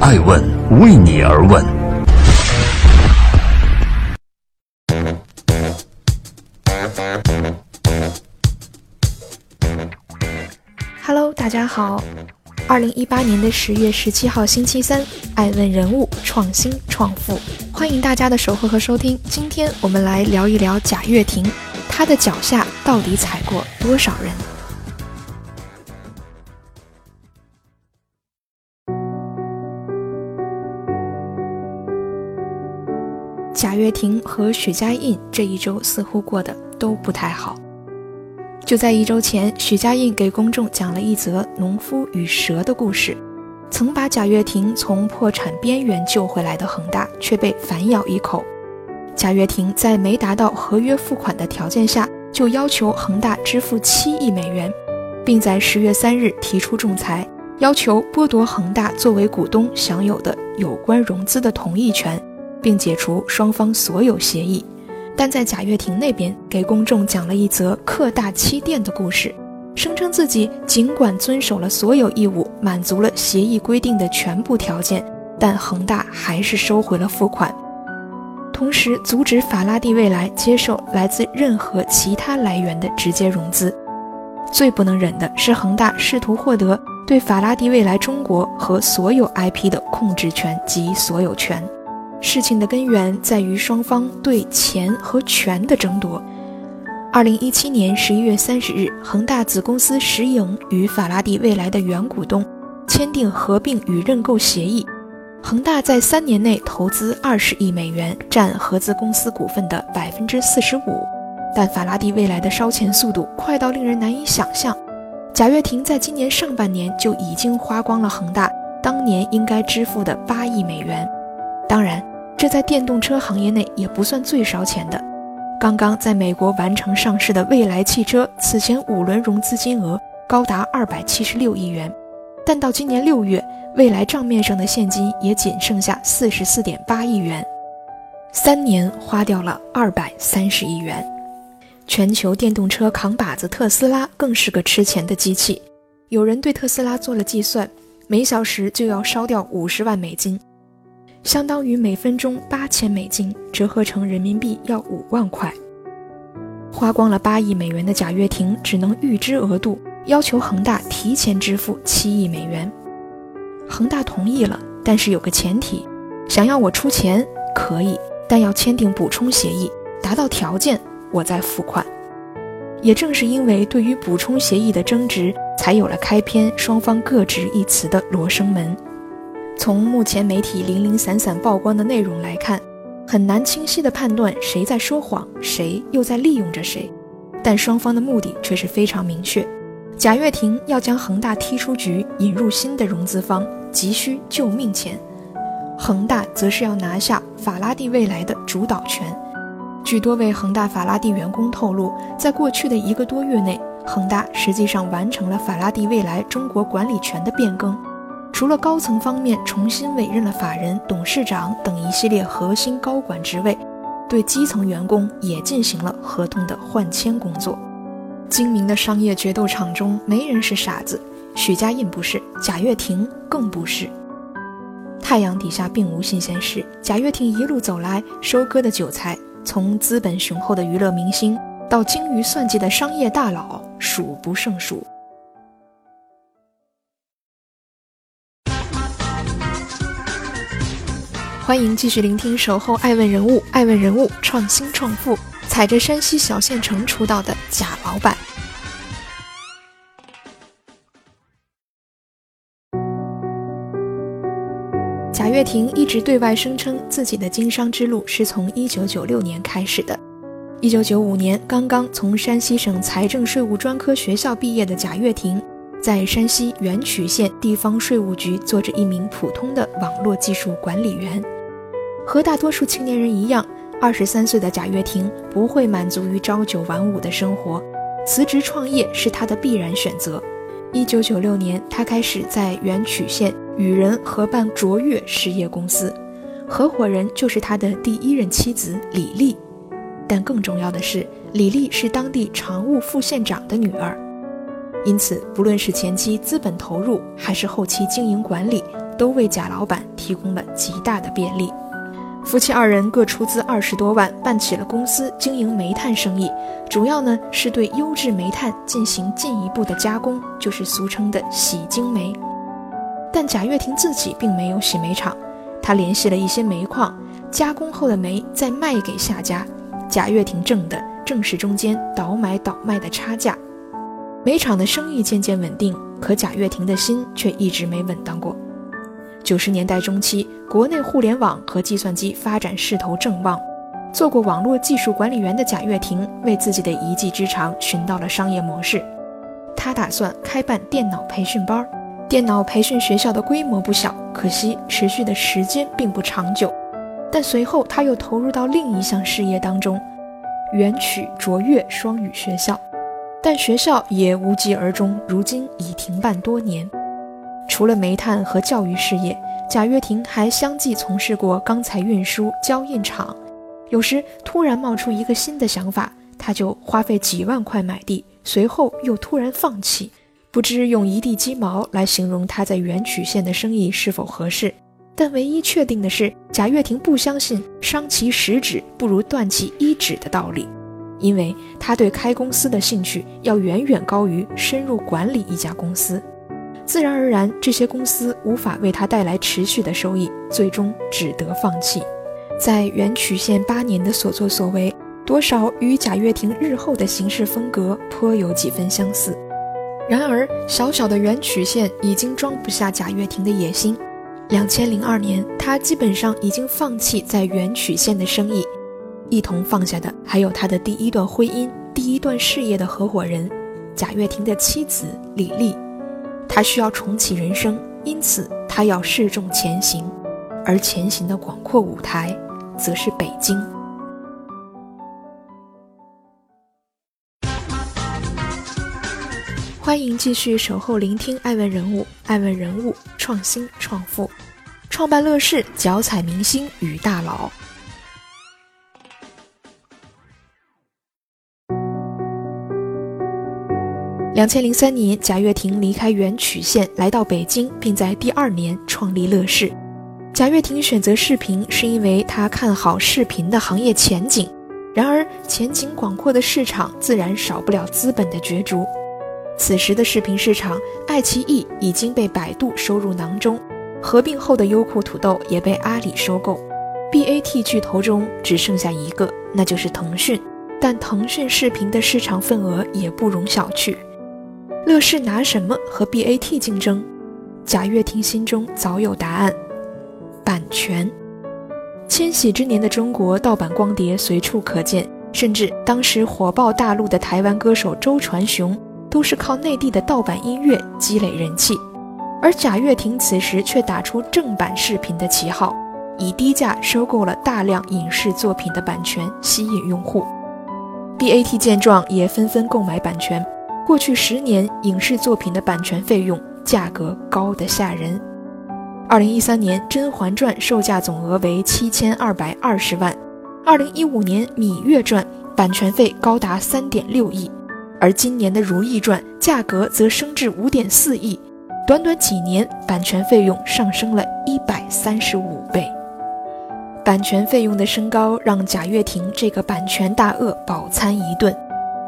爱问为你而问。Hello，大家好。二零一八年的十月十七号星期三，爱问人物创新创富，欢迎大家的守候和收听。今天我们来聊一聊贾跃亭，他的脚下到底踩过多少人？贾跃亭和许家印这一周似乎过得都不太好。就在一周前，许家印给公众讲了一则农夫与蛇的故事，曾把贾跃亭从破产边缘救回来的恒大却被反咬一口。贾跃亭在没达到合约付款的条件下，就要求恒大支付七亿美元，并在十月三日提出仲裁，要求剥夺恒大作为股东享有的有关融资的同意权。并解除双方所有协议，但在贾跃亭那边给公众讲了一则克大欺店的故事，声称自己尽管遵守了所有义务，满足了协议规定的全部条件，但恒大还是收回了付款，同时阻止法拉第未来接受来自任何其他来源的直接融资。最不能忍的是恒大试图获得对法拉第未来中国和所有 IP 的控制权及所有权。事情的根源在于双方对钱和权的争夺。二零一七年十一月三十日，恒大子公司石影与法拉第未来的原股东签订合并与认购协议，恒大在三年内投资二十亿美元，占合资公司股份的百分之四十五。但法拉第未来的烧钱速度快到令人难以想象，贾跃亭在今年上半年就已经花光了恒大当年应该支付的八亿美元。当然，这在电动车行业内也不算最烧钱的。刚刚在美国完成上市的蔚来汽车，此前五轮融资金额高达二百七十六亿元，但到今年六月，蔚来账面上的现金也仅剩下四十四点八亿元，三年花掉了二百三十亿元。全球电动车扛把子特斯拉更是个吃钱的机器，有人对特斯拉做了计算，每小时就要烧掉五十万美金。相当于每分钟八千美金，折合成人民币要五万块。花光了八亿美元的贾跃亭只能预支额度，要求恒大提前支付七亿美元。恒大同意了，但是有个前提，想要我出钱可以，但要签订补充协议，达到条件我再付款。也正是因为对于补充协议的争执，才有了开篇双方各执一词的罗生门。从目前媒体零零散散曝光的内容来看，很难清晰地判断谁在说谎，谁又在利用着谁。但双方的目的却是非常明确：贾跃亭要将恒大踢出局，引入新的融资方，急需救命钱；恒大则是要拿下法拉第未来的主导权。据多位恒大法拉第员工透露，在过去的一个多月内，恒大实际上完成了法拉第未来中国管理权的变更。除了高层方面重新委任了法人、董事长等一系列核心高管职位，对基层员工也进行了合同的换签工作。精明的商业决斗场中，没人是傻子，许家印不是，贾跃亭更不是。太阳底下并无新鲜事，贾跃亭一路走来，收割的韭菜，从资本雄厚的娱乐明星到精于算计的商业大佬，数不胜数。欢迎继续聆听《守候爱问人物》，爱问人物创新创富，踩着山西小县城出道的贾老板。贾跃亭一直对外声称自己的经商之路是从1996年开始的。1995年，刚刚从山西省财政税务专科学校毕业的贾跃亭，在山西垣曲县地方税务局做着一名普通的网络技术管理员。和大多数青年人一样，二十三岁的贾跃亭不会满足于朝九晚五的生活，辞职创业是他的必然选择。一九九六年，他开始在垣曲县与人合办卓越实业公司，合伙人就是他的第一任妻子李丽。但更重要的是，李丽是当地常务副县长的女儿，因此不论是前期资本投入，还是后期经营管理。都为贾老板提供了极大的便利。夫妻二人各出资二十多万，办起了公司，经营煤炭生意，主要呢是对优质煤炭进行进一步的加工，就是俗称的洗精煤。但贾跃亭自己并没有洗煤厂，他联系了一些煤矿，加工后的煤再卖给下家，贾跃亭挣的正是中间倒买倒卖的差价。煤厂的生意渐渐稳定，可贾跃亭的心却一直没稳当过。九十年代中期，国内互联网和计算机发展势头正旺。做过网络技术管理员的贾跃亭，为自己的一技之长寻到了商业模式。他打算开办电脑培训班。电脑培训学校的规模不小，可惜持续的时间并不长久。但随后他又投入到另一项事业当中——元曲卓越双语学校。但学校也无疾而终，如今已停办多年。除了煤炭和教育事业，贾跃亭还相继从事过钢材运输、胶印厂。有时突然冒出一个新的想法，他就花费几万块买地，随后又突然放弃。不知用一地鸡毛来形容他在原曲线的生意是否合适。但唯一确定的是，贾跃亭不相信伤其十指不如断其一指的道理，因为他对开公司的兴趣要远远高于深入管理一家公司。自然而然，这些公司无法为他带来持续的收益，最终只得放弃。在原曲线八年的所作所为，多少与贾跃亭日后的行事风格颇有几分相似。然而，小小的原曲线已经装不下贾跃亭的野心。两千零二年，他基本上已经放弃在原曲线的生意，一同放下的还有他的第一段婚姻、第一段事业的合伙人贾跃亭的妻子李丽。他需要重启人生，因此他要示众前行，而前行的广阔舞台，则是北京。欢迎继续守候聆听爱问人物，爱问人物创新创富，创办乐视，脚踩明星与大佬。两千零三年，贾跃亭离开原曲县，来到北京，并在第二年创立乐视。贾跃亭选择视频，是因为他看好视频的行业前景。然而，前景广阔的市场自然少不了资本的角逐。此时的视频市场，爱奇艺已经被百度收入囊中，合并后的优酷土豆也被阿里收购，BAT 巨头中只剩下一个，那就是腾讯。但腾讯视频的市场份额也不容小觑。乐视拿什么和 BAT 竞争？贾跃亭心中早有答案：版权。千禧之年的中国，盗版光碟随处可见，甚至当时火爆大陆的台湾歌手周传雄，都是靠内地的盗版音乐积累人气。而贾跃亭此时却打出正版视频的旗号，以低价收购了大量影视作品的版权，吸引用户。BAT 见状，也纷纷购买版权。过去十年，影视作品的版权费用价格高得吓人。二零一三年，《甄嬛传》售价总额为七千二百二十万；二零一五年，《芈月传》版权费高达三点六亿，而今年的《如懿传》价格则升至五点四亿。短短几年，版权费用上升了一百三十五倍。版权费用的升高，让贾跃亭这个版权大鳄饱餐一顿。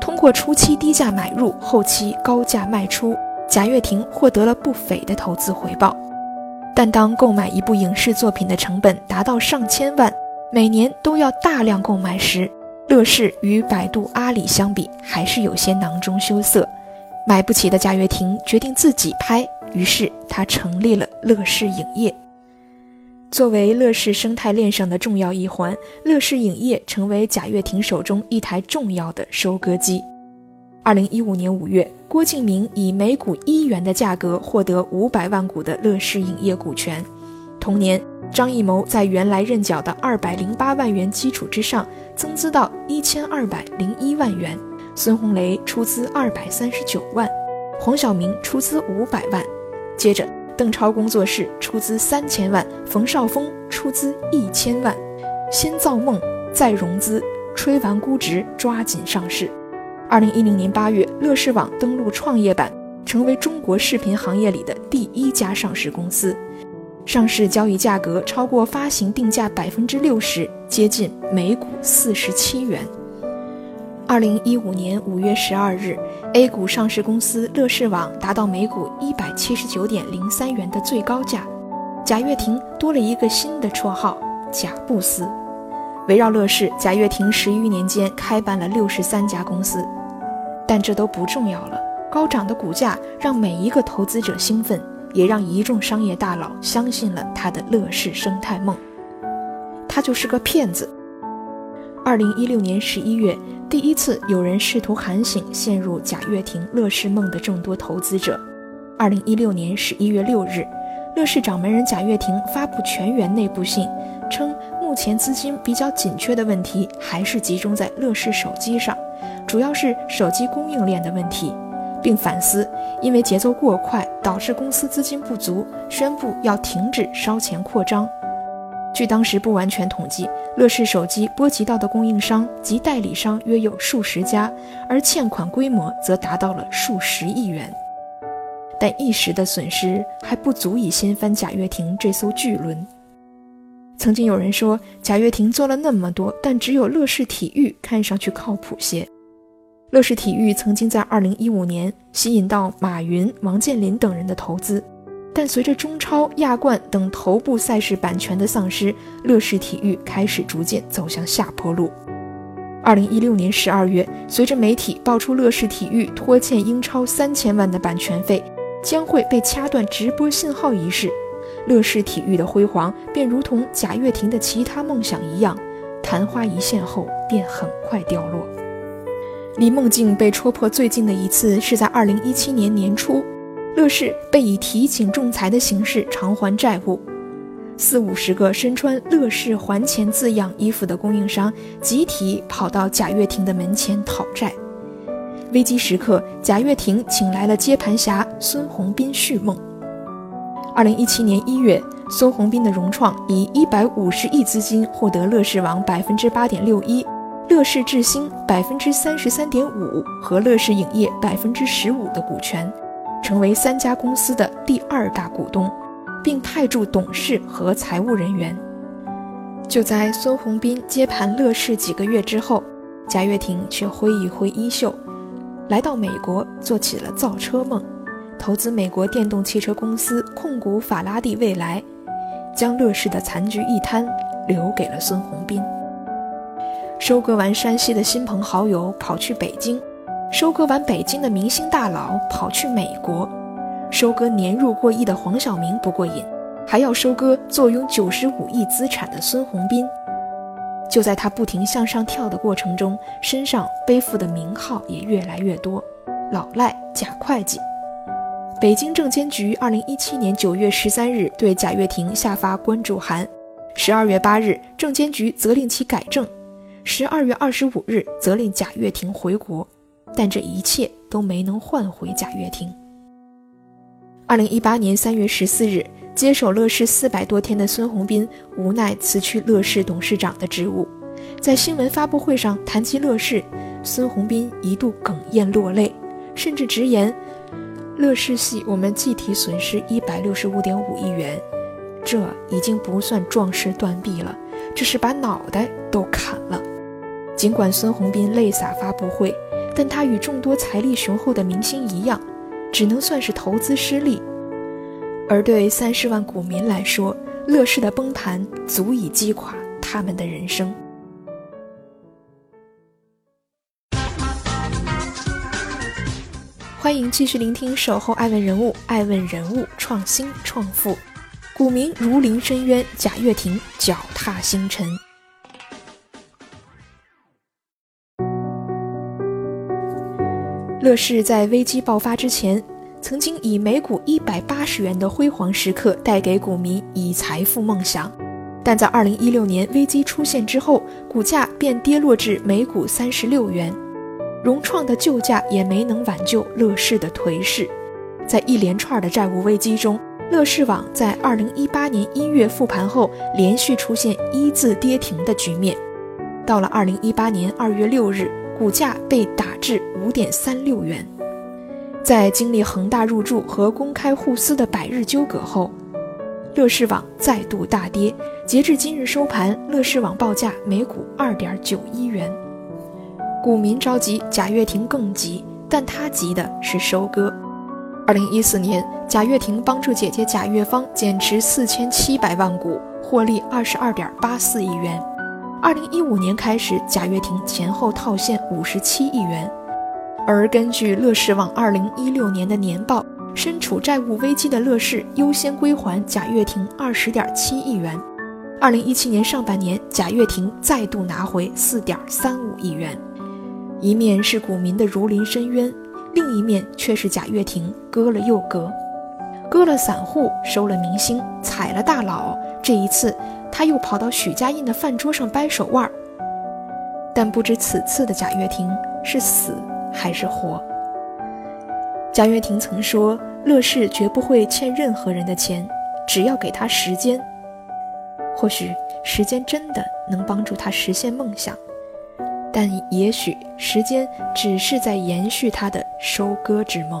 通过初期低价买入，后期高价卖出，贾跃亭获得了不菲的投资回报。但当购买一部影视作品的成本达到上千万，每年都要大量购买时，乐视与百度、阿里相比，还是有些囊中羞涩。买不起的贾跃亭决定自己拍，于是他成立了乐视影业。作为乐视生态链上的重要一环，乐视影业成为贾跃亭手中一台重要的收割机。二零一五年五月，郭敬明以每股一元的价格获得五百万股的乐视影业股权。同年，张艺谋在原来认缴的二百零八万元基础之上，增资到一千二百零一万元。孙红雷出资二百三十九万，黄晓明出资五百万。接着。邓超工作室出资三千万，冯绍峰出资一千万，先造梦，再融资，吹完估值，抓紧上市。二零一零年八月，乐视网登陆创业板，成为中国视频行业里的第一家上市公司。上市交易价格超过发行定价百分之六十，接近每股四十七元。二零一五年五月十二日，A 股上市公司乐视网达到每股一百七十九点零三元的最高价，贾跃亭多了一个新的绰号“贾布斯”。围绕乐视，贾跃亭十余年间开办了六十三家公司，但这都不重要了。高涨的股价让每一个投资者兴奋。也让一众商业大佬相信了他的乐视生态梦，他就是个骗子。二零一六年十一月，第一次有人试图喊醒陷入贾跃亭乐视梦的众多投资者。二零一六年十一月六日，乐视掌门人贾跃亭发布全员内部信，称目前资金比较紧缺的问题还是集中在乐视手机上，主要是手机供应链的问题。并反思，因为节奏过快导致公司资金不足，宣布要停止烧钱扩张。据当时不完全统计，乐视手机波及到的供应商及代理商约有数十家，而欠款规模则达到了数十亿元。但一时的损失还不足以掀翻贾跃亭这艘巨轮。曾经有人说，贾跃亭做了那么多，但只有乐视体育看上去靠谱些。乐视体育曾经在2015年吸引到马云、王健林等人的投资，但随着中超、亚冠等头部赛事版权的丧失，乐视体育开始逐渐走向下坡路。2016年12月，随着媒体爆出乐视体育拖欠英超三千万的版权费，将会被掐断直播信号一事，乐视体育的辉煌便如同贾跃亭的其他梦想一样，昙花一现后便很快掉落。离梦境被戳破最近的一次是在二零一七年年初，乐视被以提请仲裁的形式偿还债务，四五十个身穿“乐视还钱”字样衣服的供应商集体跑到贾跃亭的门前讨债。危机时刻，贾跃亭请来了接盘侠孙宏斌续梦。二零一七年一月，孙宏斌的融创以一百五十亿资金获得乐视网百分之八点六一。乐视智星百分之三十三点五和乐视影业百分之十五的股权，成为三家公司的第二大股东，并派驻董事和财务人员。就在孙宏斌接盘乐视几个月之后，贾跃亭却挥一挥衣袖，来到美国做起了造车梦，投资美国电动汽车公司控股法拉第未来，将乐视的残局一摊留给了孙宏斌。收割完山西的亲朋好友，跑去北京；收割完北京的明星大佬，跑去美国；收割年入过亿的黄晓明不过瘾，还要收割坐拥九十五亿资产的孙宏斌。就在他不停向上跳的过程中，身上背负的名号也越来越多：老赖、假会计。北京证监局二零一七年九月十三日对贾跃亭下发关注函，十二月八日，证监局责令其改正。十二月二十五日，责令贾跃亭回国，但这一切都没能换回贾跃亭。二零一八年三月十四日，接手乐视四百多天的孙宏斌无奈辞去乐视董事长的职务，在新闻发布会上谈及乐视，孙宏斌一度哽咽落泪，甚至直言：“乐视系我们计提损失一百六十五点五亿元，这已经不算壮士断臂了，这是把脑袋都砍了。”尽管孙宏斌泪洒发布会，但他与众多财力雄厚的明星一样，只能算是投资失利。而对三十万股民来说，乐视的崩盘足以击垮他们的人生。欢迎继续聆听《守候爱问人物》，爱问人物创新创富，股民如临深渊，贾跃亭脚踏星辰。乐视在危机爆发之前，曾经以每股一百八十元的辉煌时刻带给股民以财富梦想，但在二零一六年危机出现之后，股价便跌落至每股三十六元，融创的救价也没能挽救乐视的颓势。在一连串的债务危机中，乐视网在二零一八年一月复盘后，连续出现一字跌停的局面。到了二零一八年二月六日。股价被打至五点三六元，在经历恒大入驻和公开互撕的百日纠葛后，乐视网再度大跌，截至今日收盘，乐视网报价每股二点九一元。股民着急，贾跃亭更急，但他急的是收割。二零一四年，贾跃亭帮助姐姐贾跃芳减持四千七百万股，获利二十二点八四亿元。二零一五年开始，贾跃亭前后套现五十七亿元。而根据乐视网二零一六年的年报，身处债务危机的乐视优先归还贾跃亭二十点七亿元。二零一七年上半年，贾跃亭再度拿回四点三五亿元。一面是股民的如临深渊，另一面却是贾跃亭割了又割，割了散户，收了明星，踩了大佬。这一次，他又跑到许家印的饭桌上掰手腕儿。但不知此次的贾跃亭是死还是活。贾跃亭曾说：“乐视绝不会欠任何人的钱，只要给他时间。或许时间真的能帮助他实现梦想。”但也许时间只是在延续他的收割之梦。